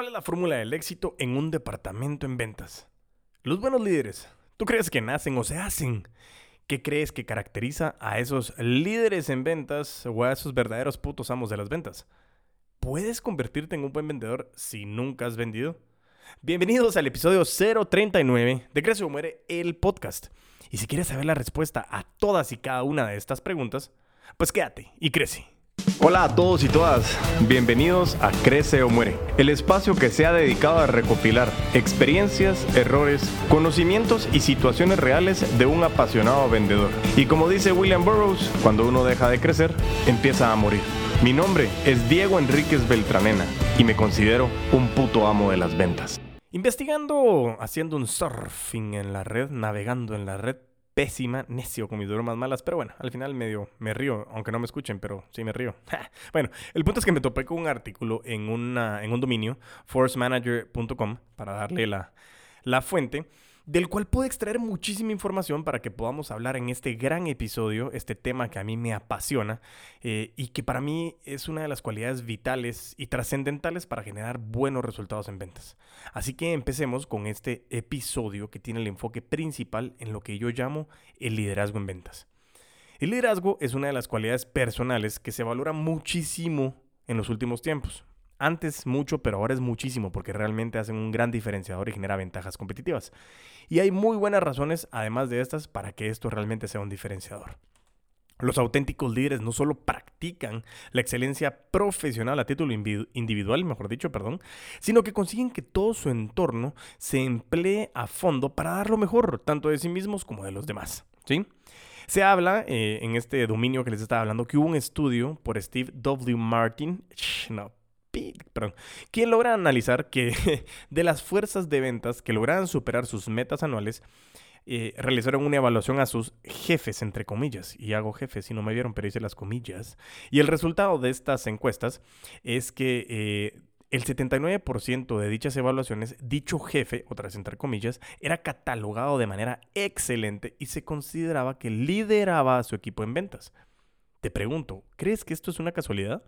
¿Cuál es la fórmula del éxito en un departamento en ventas? Los buenos líderes, ¿tú crees que nacen o se hacen? ¿Qué crees que caracteriza a esos líderes en ventas o a esos verdaderos putos amos de las ventas? ¿Puedes convertirte en un buen vendedor si nunca has vendido? Bienvenidos al episodio 039 de Crece o Muere, el podcast. Y si quieres saber la respuesta a todas y cada una de estas preguntas, pues quédate y crece. Hola a todos y todas, bienvenidos a Crece o Muere, el espacio que se ha dedicado a recopilar experiencias, errores, conocimientos y situaciones reales de un apasionado vendedor. Y como dice William Burroughs, cuando uno deja de crecer, empieza a morir. Mi nombre es Diego Enríquez Beltranena y me considero un puto amo de las ventas. Investigando, haciendo un surfing en la red, navegando en la red, pésima, necio con mis bromas malas, pero bueno, al final medio me río, aunque no me escuchen, pero sí me río. bueno, el punto es que me topé con un artículo en, una, en un dominio, forcemanager.com, para darle la, la fuente, del cual pude extraer muchísima información para que podamos hablar en este gran episodio, este tema que a mí me apasiona eh, y que para mí es una de las cualidades vitales y trascendentales para generar buenos resultados en ventas. Así que empecemos con este episodio que tiene el enfoque principal en lo que yo llamo el liderazgo en ventas. El liderazgo es una de las cualidades personales que se valora muchísimo en los últimos tiempos. Antes mucho, pero ahora es muchísimo porque realmente hacen un gran diferenciador y genera ventajas competitivas. Y hay muy buenas razones, además de estas, para que esto realmente sea un diferenciador. Los auténticos líderes no solo practican la excelencia profesional a título individual, mejor dicho, perdón, sino que consiguen que todo su entorno se emplee a fondo para dar lo mejor, tanto de sí mismos como de los demás. ¿sí? Se habla eh, en este dominio que les estaba hablando que hubo un estudio por Steve W. Martin, no, perdón, quien logra analizar que de las fuerzas de ventas que lograron superar sus metas anuales, eh, realizaron una evaluación a sus jefes, entre comillas, y hago jefes si no me vieron, pero hice las comillas. Y el resultado de estas encuestas es que eh, el 79% de dichas evaluaciones, dicho jefe, otras entre comillas, era catalogado de manera excelente y se consideraba que lideraba a su equipo en ventas. Te pregunto, ¿crees que esto es una casualidad?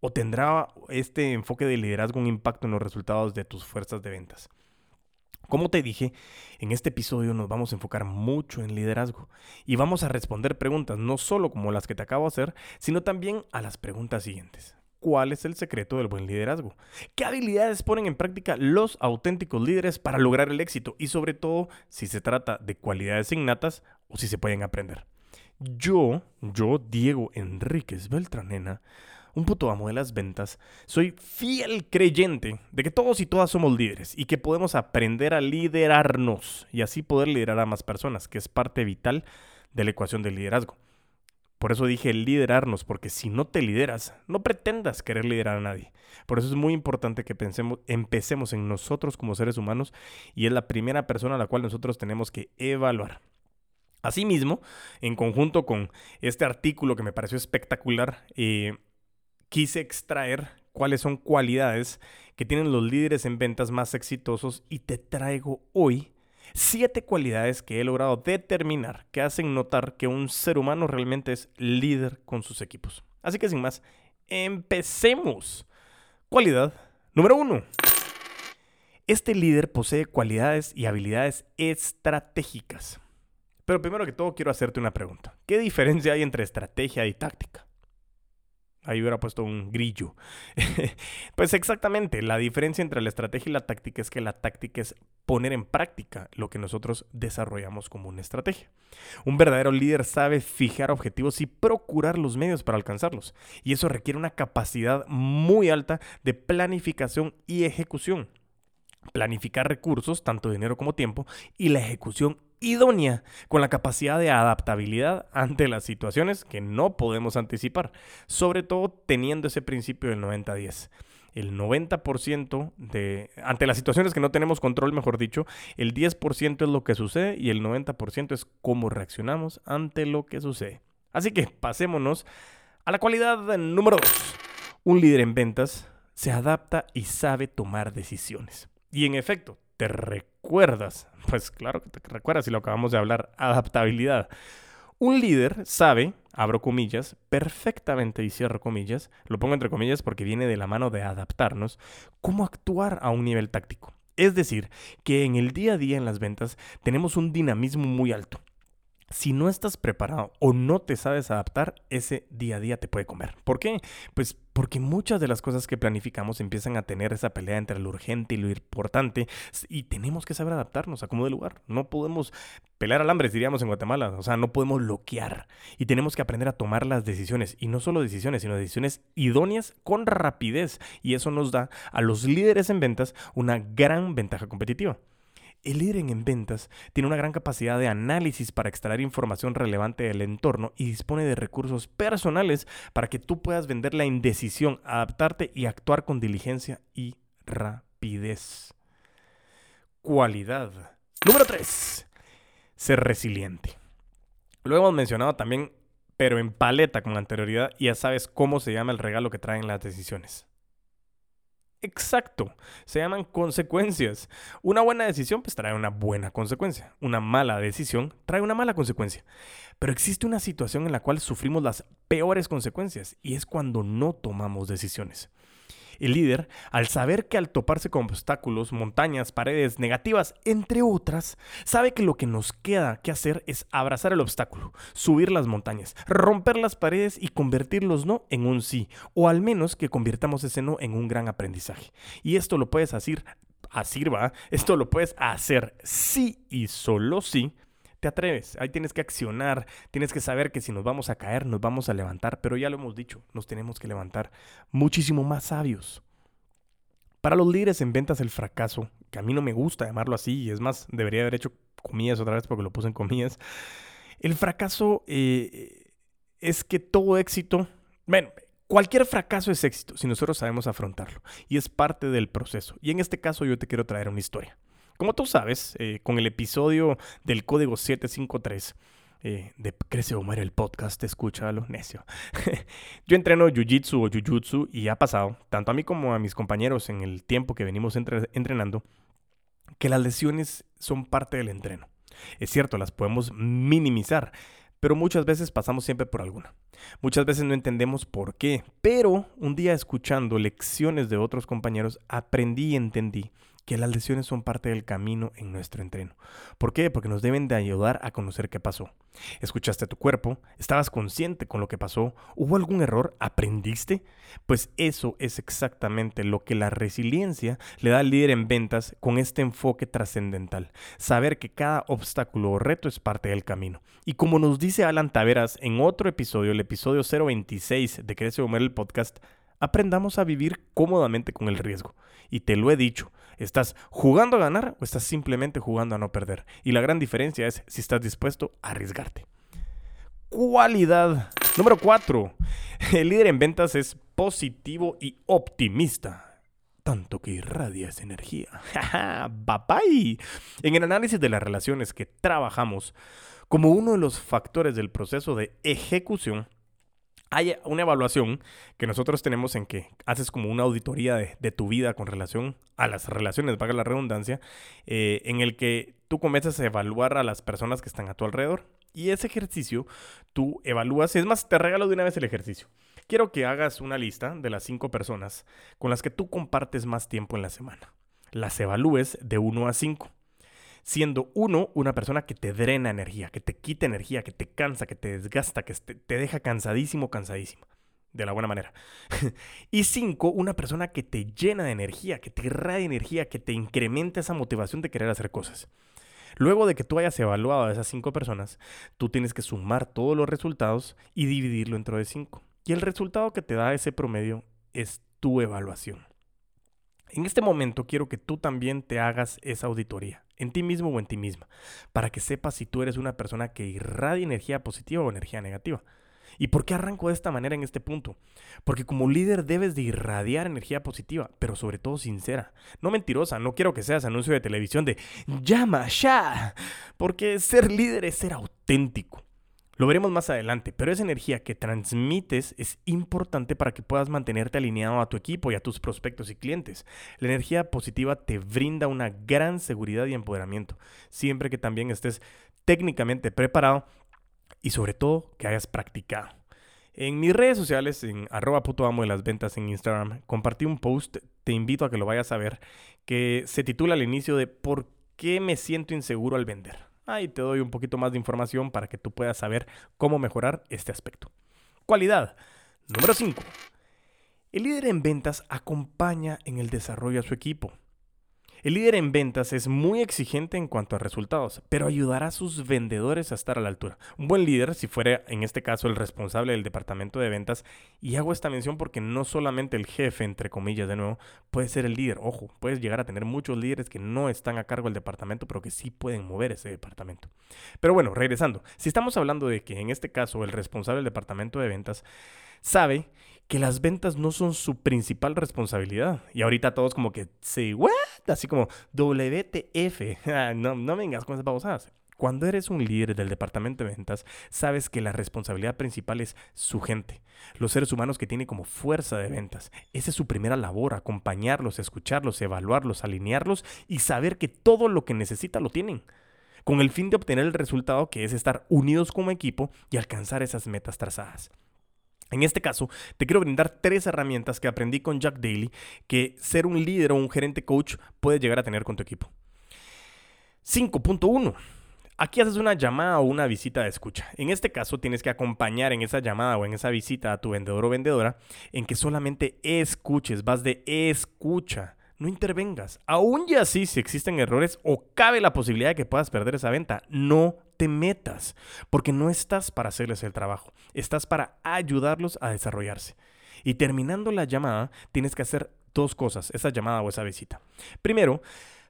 ¿O tendrá este enfoque de liderazgo un impacto en los resultados de tus fuerzas de ventas? Como te dije, en este episodio nos vamos a enfocar mucho en liderazgo y vamos a responder preguntas no solo como las que te acabo de hacer, sino también a las preguntas siguientes. ¿Cuál es el secreto del buen liderazgo? ¿Qué habilidades ponen en práctica los auténticos líderes para lograr el éxito? Y sobre todo, si se trata de cualidades innatas o si se pueden aprender. Yo, yo, Diego Enríquez Beltranena, un puto amo de las ventas, soy fiel creyente de que todos y todas somos líderes y que podemos aprender a liderarnos y así poder liderar a más personas, que es parte vital de la ecuación del liderazgo. Por eso dije liderarnos, porque si no te lideras, no pretendas querer liderar a nadie. Por eso es muy importante que pensemos, empecemos en nosotros como seres humanos y es la primera persona a la cual nosotros tenemos que evaluar. Asimismo, en conjunto con este artículo que me pareció espectacular, eh, quise extraer cuáles son cualidades que tienen los líderes en ventas más exitosos y te traigo hoy siete cualidades que he logrado determinar que hacen notar que un ser humano realmente es líder con sus equipos. Así que sin más, empecemos. Cualidad número uno. Este líder posee cualidades y habilidades estratégicas. Pero primero que todo quiero hacerte una pregunta. ¿Qué diferencia hay entre estrategia y táctica? Ahí hubiera puesto un grillo. pues exactamente, la diferencia entre la estrategia y la táctica es que la táctica es poner en práctica lo que nosotros desarrollamos como una estrategia. Un verdadero líder sabe fijar objetivos y procurar los medios para alcanzarlos. Y eso requiere una capacidad muy alta de planificación y ejecución. Planificar recursos, tanto dinero como tiempo, y la ejecución idónea con la capacidad de adaptabilidad ante las situaciones que no podemos anticipar, sobre todo teniendo ese principio del 90-10 el 90% de, ante las situaciones que no tenemos control, mejor dicho, el 10% es lo que sucede y el 90% es cómo reaccionamos ante lo que sucede. Así que pasémonos a la cualidad número 2. Un líder en ventas se adapta y sabe tomar decisiones. Y en efecto, ¿te recuerdas? Pues claro que te recuerdas y lo acabamos de hablar, adaptabilidad. Un líder sabe, abro comillas, perfectamente y cierro comillas, lo pongo entre comillas porque viene de la mano de adaptarnos, cómo actuar a un nivel táctico. Es decir, que en el día a día en las ventas tenemos un dinamismo muy alto si no estás preparado o no te sabes adaptar, ese día a día te puede comer. ¿Por qué? Pues porque muchas de las cosas que planificamos empiezan a tener esa pelea entre lo urgente y lo importante y tenemos que saber adaptarnos a cómo de lugar. No podemos pelear al hambre, diríamos en Guatemala, o sea, no podemos bloquear y tenemos que aprender a tomar las decisiones y no solo decisiones, sino decisiones idóneas con rapidez y eso nos da a los líderes en ventas una gran ventaja competitiva. El líder en ventas tiene una gran capacidad de análisis para extraer información relevante del entorno y dispone de recursos personales para que tú puedas vender la indecisión, adaptarte y actuar con diligencia y rapidez. Cualidad. Número 3. Ser resiliente. Lo hemos mencionado también, pero en paleta con anterioridad, y ya sabes cómo se llama el regalo que traen las decisiones. Exacto, se llaman consecuencias. Una buena decisión pues trae una buena consecuencia. Una mala decisión trae una mala consecuencia. Pero existe una situación en la cual sufrimos las peores consecuencias y es cuando no tomamos decisiones. El líder, al saber que al toparse con obstáculos, montañas, paredes negativas, entre otras, sabe que lo que nos queda que hacer es abrazar el obstáculo, subir las montañas, romper las paredes y convertir los no en un sí, o al menos que convirtamos ese no en un gran aprendizaje. Y esto lo puedes hacer, así va, esto lo puedes hacer sí y solo sí te atreves, ahí tienes que accionar, tienes que saber que si nos vamos a caer, nos vamos a levantar, pero ya lo hemos dicho, nos tenemos que levantar muchísimo más sabios. Para los líderes en ventas el fracaso, que a mí no me gusta llamarlo así, y es más, debería haber hecho comillas otra vez porque lo puse en comillas, el fracaso eh, es que todo éxito, bueno, cualquier fracaso es éxito si nosotros sabemos afrontarlo, y es parte del proceso. Y en este caso yo te quiero traer una historia. Como tú sabes, eh, con el episodio del código 753 eh, de Crece o el podcast, escúchalo, necio. Yo entreno Jiu-Jitsu o Jiu-Jitsu y ha pasado, tanto a mí como a mis compañeros en el tiempo que venimos entrenando, que las lesiones son parte del entreno. Es cierto, las podemos minimizar, pero muchas veces pasamos siempre por alguna. Muchas veces no entendemos por qué, pero un día escuchando lecciones de otros compañeros aprendí y entendí que las lesiones son parte del camino en nuestro entreno. ¿Por qué? Porque nos deben de ayudar a conocer qué pasó. ¿Escuchaste a tu cuerpo? ¿Estabas consciente con lo que pasó? ¿Hubo algún error? ¿Aprendiste? Pues eso es exactamente lo que la resiliencia le da al líder en ventas con este enfoque trascendental. Saber que cada obstáculo o reto es parte del camino. Y como nos dice Alan Taveras en otro episodio, el episodio 026 de Crece Comer el podcast, aprendamos a vivir cómodamente con el riesgo. Y te lo he dicho, ¿estás jugando a ganar o estás simplemente jugando a no perder? Y la gran diferencia es si estás dispuesto a arriesgarte. Cualidad número 4. El líder en ventas es positivo y optimista. Tanto que irradia esa energía. ¡Bye En el análisis de las relaciones que trabajamos, como uno de los factores del proceso de ejecución, hay una evaluación que nosotros tenemos en que haces como una auditoría de, tu vida con relación a las relaciones, valga la redundancia, eh, en el que tú comienzas a evaluar a las personas que están a tu alrededor. Y ese ejercicio tú evalúas, es más, te regalo de una vez el ejercicio. Quiero que hagas una lista de las cinco personas con las que tú compartes más tiempo en la semana. Las evalúes de 1 a 5 siendo uno una persona que te drena energía, que te quita energía, que te cansa, que te desgasta, que te, deja cansadísimo, cansadísimo. De la buena manera. y cinco, una persona que te llena de energía, que te irradia energía, que te incrementa esa motivación de querer hacer cosas. Luego de que tú hayas evaluado a esas cinco personas, tú tienes que sumar todos los resultados y dividirlo entre de cinco. Y el resultado que te da ese promedio es tu evaluación. En este momento quiero que tú también te hagas esa auditoría en ti mismo o en ti misma, para que sepas si tú eres una persona que irradia energía positiva o energía negativa. ¿Y por qué arranco de esta manera en este punto? Porque como líder debes de irradiar energía positiva, pero sobre todo sincera, no mentirosa, no quiero que seas anuncio de televisión de llama ya, porque ser líder es ser auténtico. Lo veremos más adelante, pero esa energía que transmites es importante para que puedas mantenerte alineado a tu equipo y a tus prospectos y clientes. La energía positiva te brinda una gran seguridad y empoderamiento, siempre que también estés técnicamente preparado y sobre todo que hayas practicado. En mis redes sociales, en arroba puto amo de las ventas en Instagram, compartí un post, te invito a que lo vayas a ver, que se titula al inicio de ¿Por qué me siento inseguro al vender? Ahí te doy un poquito más de información para que tú puedas saber cómo mejorar este aspecto. Cualidad. Número 5. El líder en ventas acompaña en el desarrollo a su equipo. El líder en ventas es muy exigente en cuanto a resultados, pero ayudará a sus vendedores a estar a la altura. Un buen líder, si fuera en este caso el responsable del departamento de ventas, y hago esta mención porque no solamente el jefe, entre comillas de nuevo, puede ser el líder. Ojo, puedes llegar a tener muchos líderes que no están a cargo del departamento, pero que sí pueden mover ese departamento. Pero bueno, regresando, si estamos hablando de que en este caso el responsable del departamento de ventas sabe que las ventas no son su principal responsabilidad. Y ahorita todos como que, sí, what? Así como, WTF. Ah, no, no vengas con esas babosadas. Cuando eres un líder del departamento de ventas, sabes que la responsabilidad principal es su gente, los seres humanos que tienen como fuerza de ventas. Esa es su primera labor, acompañarlos, escucharlos, evaluarlos, alinearlos y saber que todo lo que necesita lo tienen, con el fin de obtener el resultado que es estar unidos como equipo y alcanzar esas metas trazadas. En este caso, te quiero brindar tres herramientas que aprendí con Jack Daly que ser un líder o un gerente coach puede llegar a tener con tu equipo. 5.1. Aquí haces una llamada o una visita de escucha. En este caso tienes que acompañar en esa llamada o en esa visita a tu vendedor o vendedora en que solamente escuches, vas de escucha no intervengas. Aún y así, si existen errores o cabe la posibilidad de que puedas perder esa venta, no te metas, porque no estás para hacerles el trabajo, estás para ayudarlos a desarrollarse. Y terminando la llamada, tienes que hacer dos cosas, esa llamada o esa visita. Primero,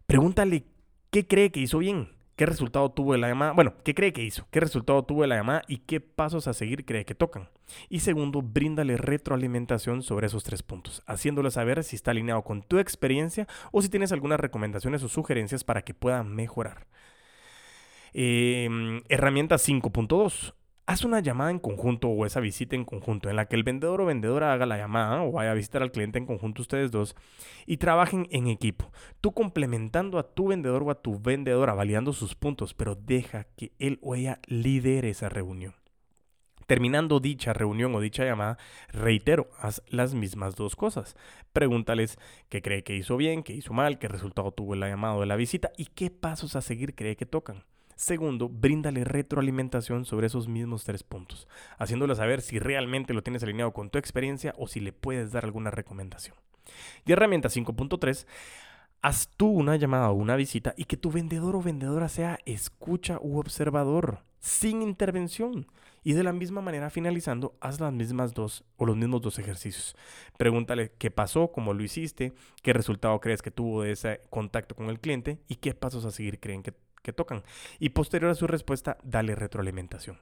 pregúntale qué cree que hizo bien. ¿Qué resultado tuvo de la llamada? Bueno, ¿qué cree que hizo? ¿Qué resultado tuvo de la llamada y qué pasos a seguir cree que tocan? Y segundo, bríndale retroalimentación sobre esos tres puntos, haciéndole saber si está alineado con tu experiencia o si tienes algunas recomendaciones o sugerencias para que pueda mejorar. Em, herramienta 5.2. Haz una llamada en conjunto o esa visita en conjunto en la que el vendedor o vendedora haga la llamada o vaya a visitar al cliente en conjunto ustedes dos y trabajen en equipo. Tú complementando a tu vendedor o a tu vendedora, validando sus puntos, pero deja que él o ella lidere esa reunión. Terminando dicha reunión o dicha llamada, reitero, haz las mismas dos cosas. Pregúntales qué cree que hizo bien, qué hizo mal, qué resultado tuvo la llamada o la visita y qué pasos a seguir cree que tocan. Segundo, bríndale retroalimentación sobre esos mismos tres puntos, haciéndole saber si realmente lo tienes alineado con tu experiencia o si le puedes dar alguna recomendación. Y herramienta 5.3, haz tú una llamada o una visita y que tu vendedor o vendedora sea escucha u observador, sin intervención. Y de la misma manera, finalizando, haz las mismas dos o los mismos dos ejercicios. Pregúntale qué pasó, cómo lo hiciste, qué resultado crees que tuvo de ese contacto con el cliente y qué pasos a seguir creen que que tocan y posterior a su respuesta, dale retroalimentación.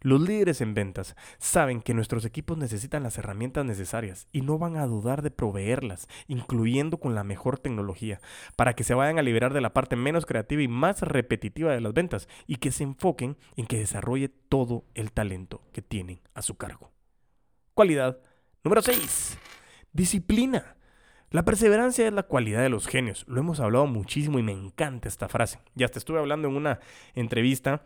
Los líderes en ventas saben que nuestros equipos necesitan las herramientas necesarias y no van a dudar de proveerlas, incluyendo con la mejor tecnología, para que se vayan a liberar de la parte menos creativa y más repetitiva de las ventas y que se enfoquen en que desarrolle todo el talento que tienen a su cargo. Cualidad número 6. Disciplina. La perseverancia es la cualidad de los genios. Lo hemos hablado muchísimo y me encanta esta frase. Ya te estuve hablando en una entrevista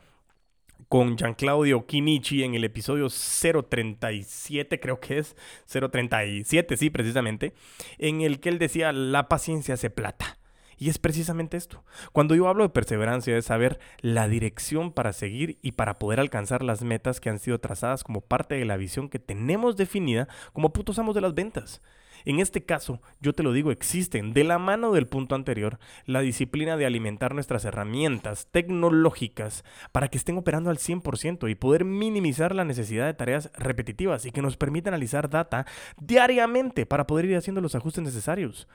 con Gian Claudio Kinichi en el episodio 037, creo que es 037, sí, precisamente, en el que él decía, la paciencia hace plata. Y es precisamente esto. Cuando yo hablo de perseverancia es saber la dirección para seguir y para poder alcanzar las metas que han sido trazadas como parte de la visión que tenemos definida como putos amos de las ventas. En este caso, yo te lo digo, existen de la mano del punto anterior la disciplina de alimentar nuestras herramientas tecnológicas para que estén operando al 100% y poder minimizar la necesidad de tareas repetitivas y que nos permita analizar data diariamente para poder ir haciendo los ajustes necesarios.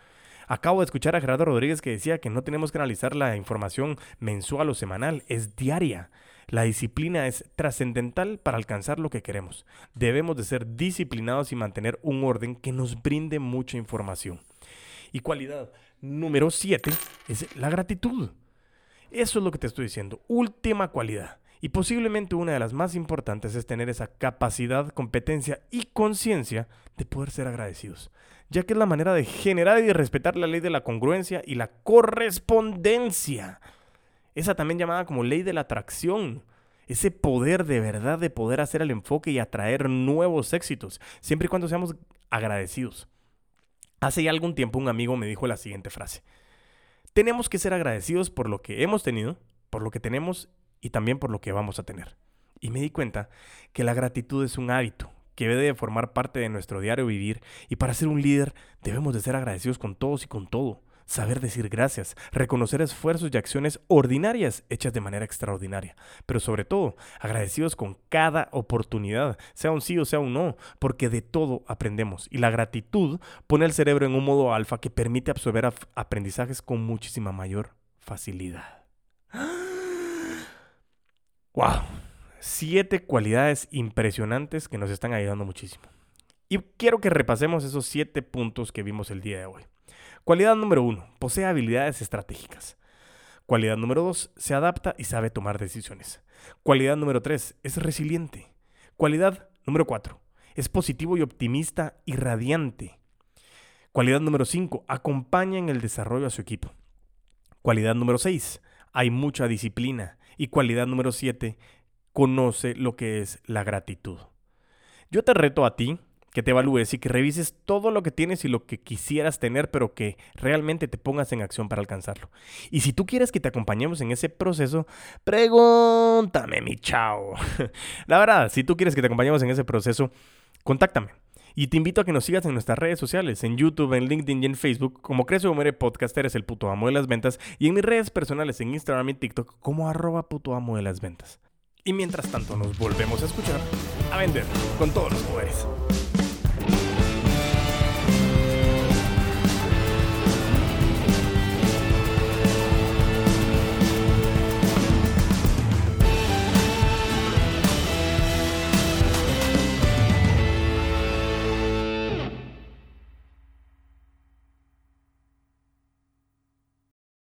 Acabo de escuchar a Gerardo Rodríguez que decía que no tenemos que analizar la información mensual o semanal, es diaria. La disciplina es trascendental para alcanzar lo que queremos. Debemos de ser disciplinados y mantener un orden que nos brinde mucha información. Y cualidad número 7 es la gratitud. Eso es lo que te estoy diciendo. Última cualidad. Y posiblemente una de las más importantes es tener esa capacidad, competencia y conciencia de poder ser agradecidos, ya que es la manera de generar y de respetar la ley de la congruencia y la correspondencia esa también llamada como ley de la atracción. ese poder de verdad de poder hacer el enfoque y atraer nuevos éxitos, siempre y cuando seamos agradecidos. Hace ya algún tiempo un amigo me dijo la siguiente frase. Tenemos que ser agradecidos por lo que hemos tenido, por lo que tenemos y también por lo que vamos a tener. Y me di cuenta que la gratitud es un hábito que debe formar parte de nuestro diario vivir y para ser un líder debemos de ser agradecidos con todos y con todo saber decir gracias, reconocer esfuerzos y acciones ordinarias hechas de manera extraordinaria, pero sobre todo agradecidos con cada oportunidad, sea un sí o sea un no, porque de todo aprendemos y la gratitud pone el cerebro en un modo alfa que permite absorber aprendizajes con muchísima mayor facilidad. ¡Wow! Siete cualidades impresionantes que nos están ayudando muchísimo. Y quiero que repasemos esos siete puntos que vimos el día de hoy. Cualidad número uno, posee habilidades estratégicas. Cualidad número dos, se adapta y sabe tomar decisiones. Cualidad número tres, es resiliente. Cualidad número cuatro, es positivo y optimista y radiante. Cualidad número cinco, acompaña en el desarrollo a su equipo. Cualidad número seis, hay mucha disciplina. Y cualidad número siete, conoce lo que es la gratitud. Yo te reto a ti que te evalúes y que revises todo lo que tienes y lo que quisieras tener, pero que realmente te pongas en acción para alcanzarlo. Y si tú quieres que te acompañemos en ese proceso, pregúntame, mi chao. La verdad, si tú quieres que te acompañemos en ese proceso, contáctame. Y te invito a que nos sigas en nuestras redes sociales, en YouTube, en LinkedIn y en Facebook, como Crece o Muere Podcast, eres el puto amo de las ventas, y en mis redes personales, en Instagram y TikTok, como arroba puto amo de las ventas. Y mientras tanto nos volvemos a escuchar, a vender con todos los poderes.